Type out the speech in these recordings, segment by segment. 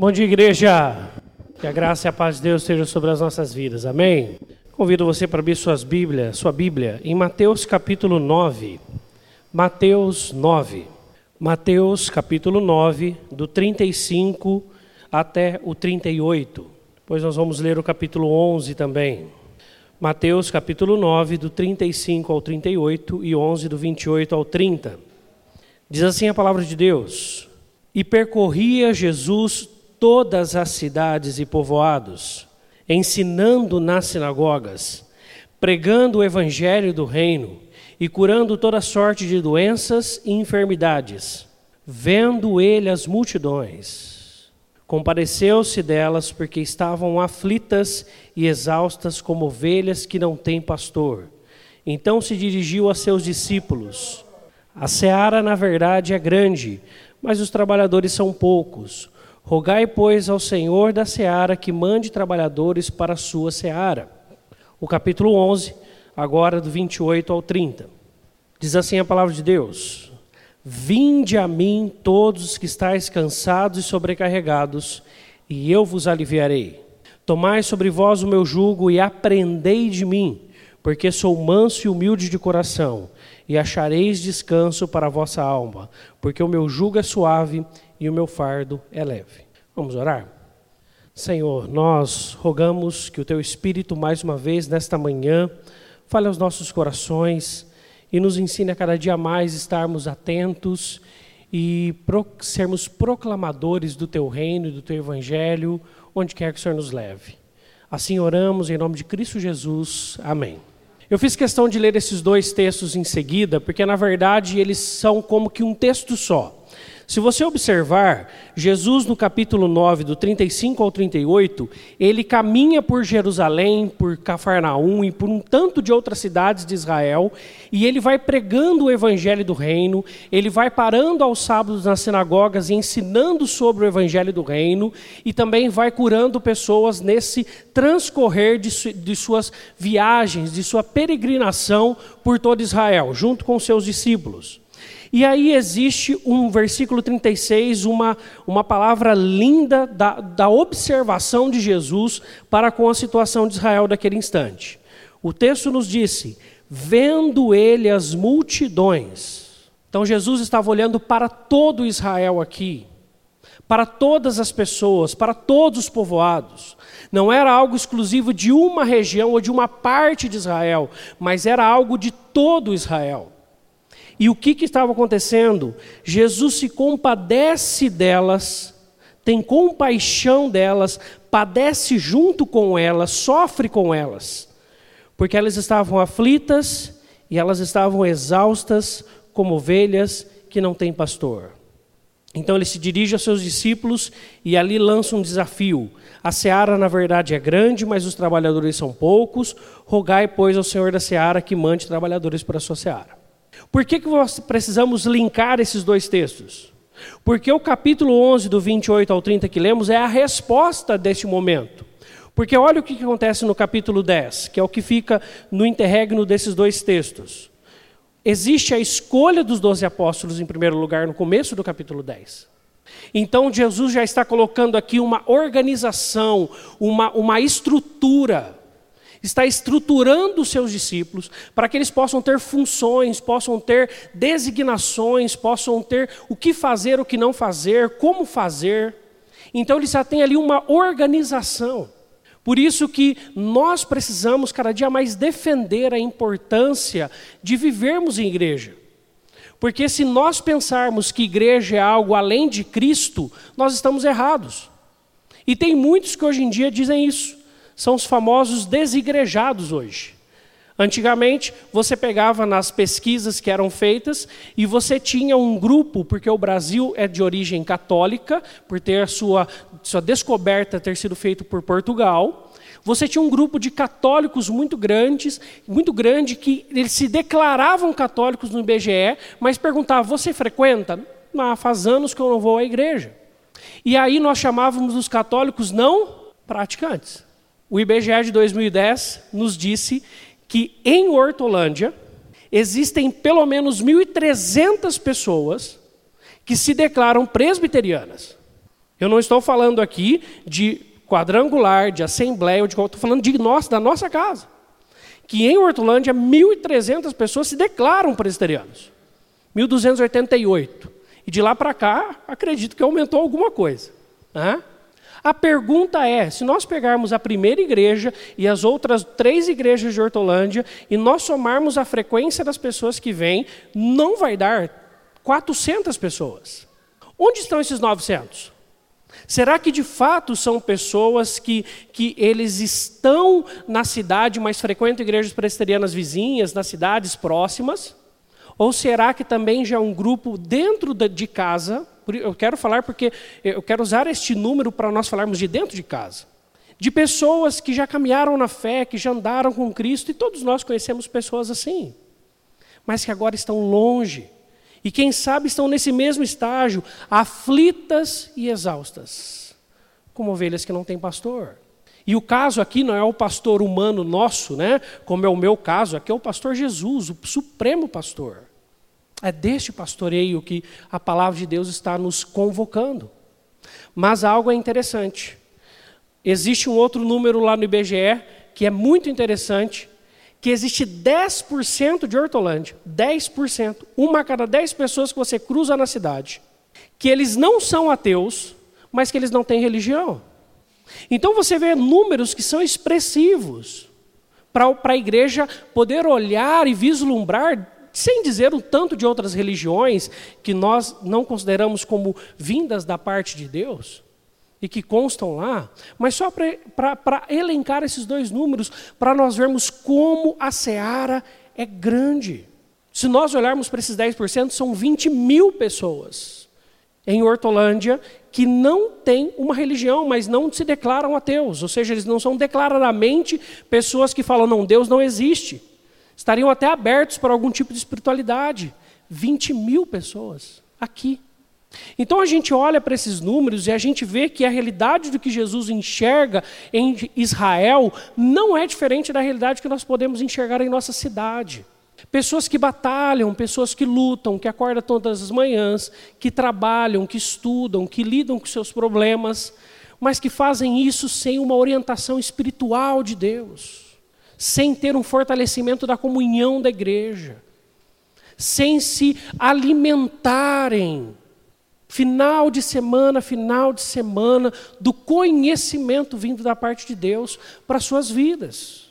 Bom dia, igreja. Que a graça e a paz de Deus estejam sobre as nossas vidas. Amém. Convido você para abrir suas Bíblia, sua Bíblia em Mateus capítulo 9. Mateus 9. Mateus capítulo 9, do 35 até o 38. Depois nós vamos ler o capítulo 11 também. Mateus capítulo 9, do 35 ao 38 e 11 do 28 ao 30. Diz assim a palavra de Deus: E percorria Jesus todas as cidades e povoados, ensinando nas sinagogas, pregando o evangelho do reino e curando toda sorte de doenças e enfermidades. Vendo ele as multidões, compadeceu-se delas porque estavam aflitas e exaustas como ovelhas que não têm pastor. Então se dirigiu a seus discípulos: A seara, na verdade, é grande, mas os trabalhadores são poucos. Rogai, pois, ao Senhor da seara que mande trabalhadores para a sua seara. O capítulo 11, agora do 28 ao 30. Diz assim a palavra de Deus: Vinde a mim todos os que estáis cansados e sobrecarregados, e eu vos aliviarei. Tomai sobre vós o meu jugo e aprendei de mim, porque sou manso e humilde de coração, e achareis descanso para a vossa alma, porque o meu jugo é suave e o meu fardo é leve. Vamos orar? Senhor, nós rogamos que o Teu Espírito, mais uma vez, nesta manhã, fale aos nossos corações e nos ensine a cada dia mais estarmos atentos e pro, sermos proclamadores do Teu reino e do Teu Evangelho, onde quer que o Senhor nos leve. Assim oramos em nome de Cristo Jesus. Amém. Eu fiz questão de ler esses dois textos em seguida, porque na verdade eles são como que um texto só. Se você observar, Jesus no capítulo 9, do 35 ao 38, ele caminha por Jerusalém, por Cafarnaum e por um tanto de outras cidades de Israel, e ele vai pregando o evangelho do reino, ele vai parando aos sábados nas sinagogas e ensinando sobre o evangelho do reino, e também vai curando pessoas nesse transcorrer de, de suas viagens, de sua peregrinação por todo Israel, junto com seus discípulos. E aí existe um versículo 36, uma, uma palavra linda da, da observação de Jesus para com a situação de Israel daquele instante. O texto nos disse: vendo ele as multidões. Então Jesus estava olhando para todo Israel aqui, para todas as pessoas, para todos os povoados. Não era algo exclusivo de uma região ou de uma parte de Israel, mas era algo de todo Israel. E o que, que estava acontecendo? Jesus se compadece delas, tem compaixão delas, padece junto com elas, sofre com elas, porque elas estavam aflitas e elas estavam exaustas como ovelhas que não têm pastor. Então ele se dirige aos seus discípulos e ali lança um desafio. A seara, na verdade, é grande, mas os trabalhadores são poucos. Rogai, pois, ao Senhor da seara que mande trabalhadores para a sua seara. Por que, que nós precisamos linkar esses dois textos? Porque o capítulo 11, do 28 ao 30 que lemos, é a resposta deste momento. Porque olha o que acontece no capítulo 10, que é o que fica no interregno desses dois textos. Existe a escolha dos doze apóstolos, em primeiro lugar, no começo do capítulo 10. Então, Jesus já está colocando aqui uma organização, uma, uma estrutura está estruturando os seus discípulos para que eles possam ter funções, possam ter designações, possam ter o que fazer, o que não fazer, como fazer. Então ele já tem ali uma organização. Por isso que nós precisamos cada dia mais defender a importância de vivermos em igreja. Porque se nós pensarmos que igreja é algo além de Cristo, nós estamos errados. E tem muitos que hoje em dia dizem isso são os famosos desigrejados hoje. Antigamente, você pegava nas pesquisas que eram feitas e você tinha um grupo, porque o Brasil é de origem católica, por ter a sua, sua descoberta ter sido feita por Portugal. Você tinha um grupo de católicos muito grandes, muito grande, que eles se declaravam católicos no IBGE, mas perguntavam: você frequenta? Ah, faz anos que eu não vou à igreja. E aí nós chamávamos os católicos não praticantes. O IBGE de 2010 nos disse que em Hortolândia existem pelo menos 1.300 pessoas que se declaram presbiterianas. Eu não estou falando aqui de quadrangular, de assembleia, estou falando de nós, da nossa casa. Que em Hortolândia, 1.300 pessoas se declaram presbiterianos. 1.288. E de lá para cá, acredito que aumentou alguma coisa. Né? A pergunta é: se nós pegarmos a primeira igreja e as outras três igrejas de Hortolândia e nós somarmos a frequência das pessoas que vêm, não vai dar 400 pessoas. Onde estão esses 900? Será que de fato são pessoas que, que eles estão na cidade, mas frequentam igrejas presbiterianas vizinhas, nas cidades próximas? Ou será que também já é um grupo dentro de casa? Eu quero falar porque eu quero usar este número para nós falarmos de dentro de casa. De pessoas que já caminharam na fé, que já andaram com Cristo, e todos nós conhecemos pessoas assim, mas que agora estão longe e quem sabe estão nesse mesmo estágio, aflitas e exaustas, como ovelhas que não têm pastor. E o caso aqui não é o pastor humano nosso, né? Como é o meu caso, aqui é o pastor Jesus, o supremo pastor. É deste pastoreio que a palavra de Deus está nos convocando. Mas algo é interessante. Existe um outro número lá no IBGE que é muito interessante, que existe 10% de Hortolândia, 10%, uma a cada 10 pessoas que você cruza na cidade, que eles não são ateus, mas que eles não têm religião. Então você vê números que são expressivos para a igreja poder olhar e vislumbrar, sem dizer o tanto de outras religiões que nós não consideramos como vindas da parte de Deus e que constam lá, mas só para elencar esses dois números, para nós vermos como a seara é grande. Se nós olharmos para esses 10%, são 20 mil pessoas em Hortolândia que não têm uma religião, mas não se declaram ateus, ou seja, eles não são declaradamente pessoas que falam, não, Deus não existe. Estariam até abertos para algum tipo de espiritualidade. 20 mil pessoas aqui. Então a gente olha para esses números e a gente vê que a realidade do que Jesus enxerga em Israel não é diferente da realidade que nós podemos enxergar em nossa cidade. Pessoas que batalham, pessoas que lutam, que acordam todas as manhãs, que trabalham, que estudam, que lidam com seus problemas, mas que fazem isso sem uma orientação espiritual de Deus, sem ter um fortalecimento da comunhão da igreja, sem se alimentarem final de semana, final de semana, do conhecimento vindo da parte de Deus para suas vidas.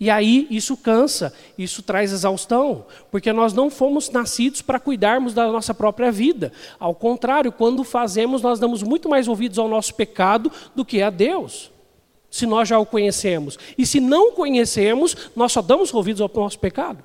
E aí isso cansa, isso traz exaustão, porque nós não fomos nascidos para cuidarmos da nossa própria vida. Ao contrário, quando fazemos, nós damos muito mais ouvidos ao nosso pecado do que a Deus, se nós já o conhecemos. E se não conhecemos, nós só damos ouvidos ao nosso pecado.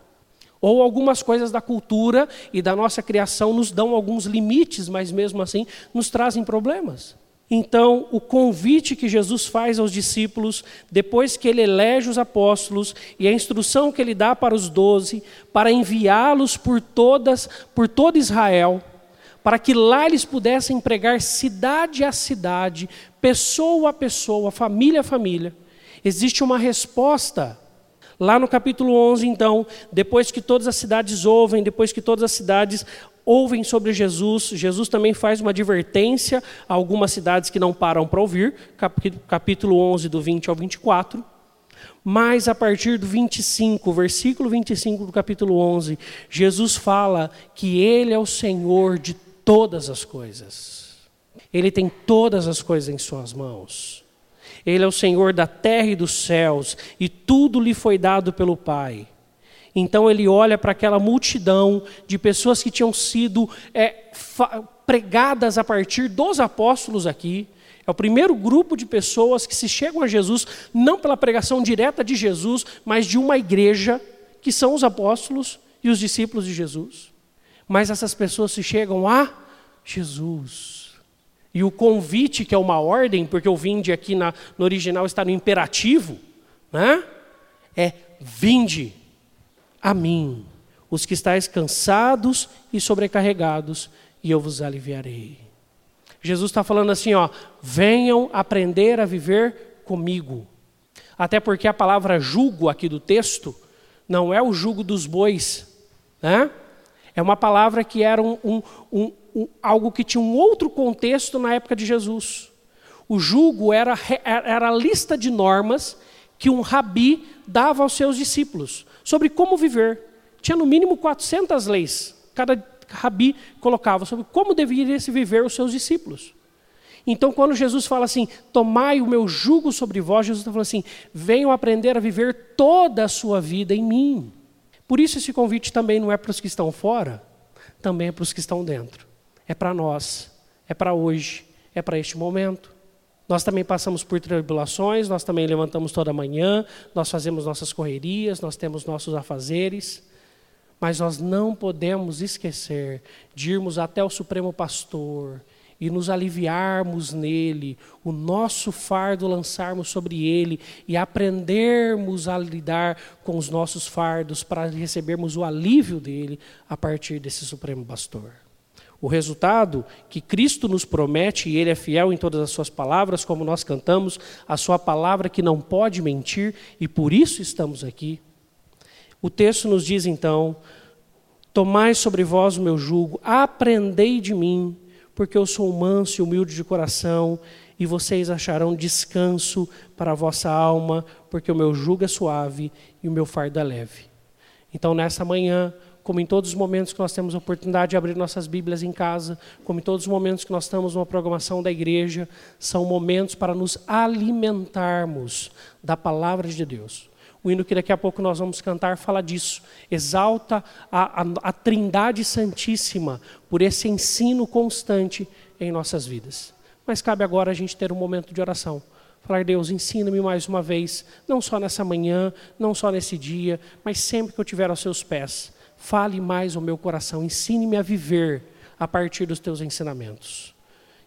Ou algumas coisas da cultura e da nossa criação nos dão alguns limites, mas mesmo assim nos trazem problemas. Então, o convite que Jesus faz aos discípulos, depois que ele elege os apóstolos, e a instrução que ele dá para os doze, para enviá-los por todas, por todo Israel, para que lá eles pudessem pregar cidade a cidade, pessoa a pessoa, família a família, existe uma resposta Lá no capítulo 11, então, depois que todas as cidades ouvem, depois que todas as cidades ouvem sobre Jesus, Jesus também faz uma advertência a algumas cidades que não param para ouvir, capítulo 11, do 20 ao 24. Mas a partir do 25, versículo 25 do capítulo 11, Jesus fala que Ele é o Senhor de todas as coisas. Ele tem todas as coisas em Suas mãos. Ele é o Senhor da terra e dos céus, e tudo lhe foi dado pelo Pai. Então ele olha para aquela multidão de pessoas que tinham sido é, pregadas a partir dos apóstolos aqui. É o primeiro grupo de pessoas que se chegam a Jesus, não pela pregação direta de Jesus, mas de uma igreja, que são os apóstolos e os discípulos de Jesus. Mas essas pessoas se chegam a Jesus. E o convite, que é uma ordem, porque o vinde aqui na, no original está no imperativo, né? é vinde a mim, os que estáis cansados e sobrecarregados, e eu vos aliviarei. Jesus está falando assim, ó, venham aprender a viver comigo. Até porque a palavra jugo aqui do texto não é o jugo dos bois, né? É uma palavra que era um, um, um um, algo que tinha um outro contexto na época de Jesus. O jugo era, era a lista de normas que um rabi dava aos seus discípulos sobre como viver. Tinha no mínimo 400 leis, cada rabi colocava sobre como deveria se viver os seus discípulos. Então, quando Jesus fala assim, tomai o meu jugo sobre vós, Jesus está falando assim, venham aprender a viver toda a sua vida em mim. Por isso, esse convite também não é para os que estão fora, também é para os que estão dentro. É para nós, é para hoje, é para este momento. Nós também passamos por tribulações, nós também levantamos toda manhã, nós fazemos nossas correrias, nós temos nossos afazeres. Mas nós não podemos esquecer de irmos até o Supremo Pastor e nos aliviarmos nele, o nosso fardo lançarmos sobre ele e aprendermos a lidar com os nossos fardos para recebermos o alívio dele a partir desse Supremo Pastor. O resultado que Cristo nos promete, e Ele é fiel em todas as Suas palavras, como nós cantamos, a Sua palavra que não pode mentir, e por isso estamos aqui. O texto nos diz então: Tomai sobre vós o meu jugo, aprendei de mim, porque eu sou manso e humilde de coração, e vocês acharão descanso para a vossa alma, porque o meu jugo é suave e o meu fardo é leve. Então, nessa manhã, como em todos os momentos que nós temos a oportunidade de abrir nossas Bíblias em casa, como em todos os momentos que nós estamos numa programação da igreja, são momentos para nos alimentarmos da palavra de Deus. O hino que daqui a pouco nós vamos cantar fala disso. Exalta a, a, a Trindade Santíssima por esse ensino constante em nossas vidas. Mas cabe agora a gente ter um momento de oração. Falar, Deus, ensina-me mais uma vez, não só nessa manhã, não só nesse dia, mas sempre que eu estiver aos seus pés. Fale mais ao meu coração, ensine-me a viver a partir dos teus ensinamentos.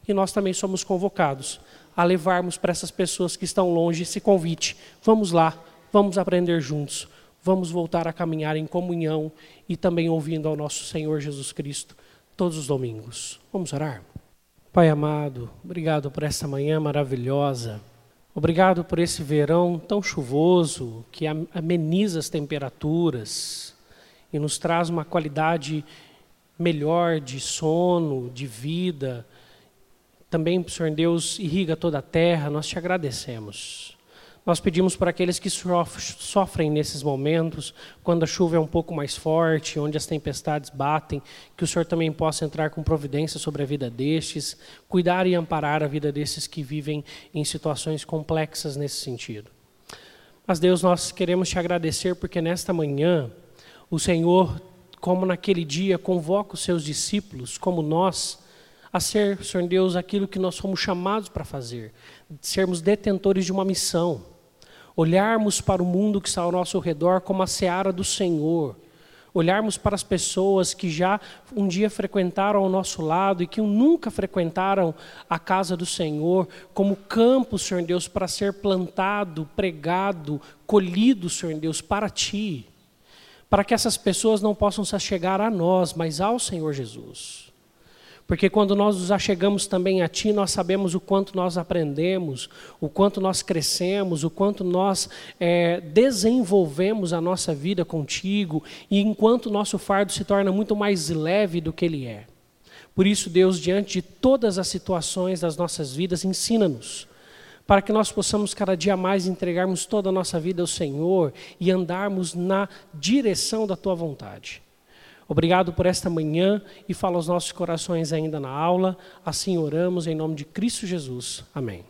E nós também somos convocados a levarmos para essas pessoas que estão longe esse convite. Vamos lá, Vamos aprender juntos. Vamos voltar a caminhar em comunhão e também ouvindo ao nosso Senhor Jesus Cristo todos os domingos. Vamos orar? Pai amado, obrigado por essa manhã maravilhosa. Obrigado por esse verão tão chuvoso que ameniza as temperaturas e nos traz uma qualidade melhor de sono, de vida. Também, Senhor Deus, irriga toda a terra. Nós te agradecemos. Nós pedimos para aqueles que sofrem nesses momentos, quando a chuva é um pouco mais forte, onde as tempestades batem, que o Senhor também possa entrar com providência sobre a vida destes, cuidar e amparar a vida desses que vivem em situações complexas nesse sentido. Mas, Deus, nós queremos te agradecer porque nesta manhã, o Senhor, como naquele dia, convoca os seus discípulos, como nós, a ser, Senhor Deus, aquilo que nós fomos chamados para fazer, sermos detentores de uma missão olharmos para o mundo que está ao nosso redor como a seara do Senhor, olharmos para as pessoas que já um dia frequentaram ao nosso lado e que nunca frequentaram a casa do Senhor, como campo, Senhor Deus, para ser plantado, pregado, colhido, Senhor Deus, para Ti, para que essas pessoas não possam se chegar a nós, mas ao Senhor Jesus. Porque quando nós nos achegamos também a Ti, nós sabemos o quanto nós aprendemos, o quanto nós crescemos, o quanto nós é, desenvolvemos a nossa vida contigo, e enquanto nosso fardo se torna muito mais leve do que ele é. Por isso, Deus, diante de todas as situações das nossas vidas, ensina-nos, para que nós possamos cada dia mais entregarmos toda a nossa vida ao Senhor e andarmos na direção da Tua vontade. Obrigado por esta manhã e fala aos nossos corações ainda na aula. Assim oramos em nome de Cristo Jesus. Amém.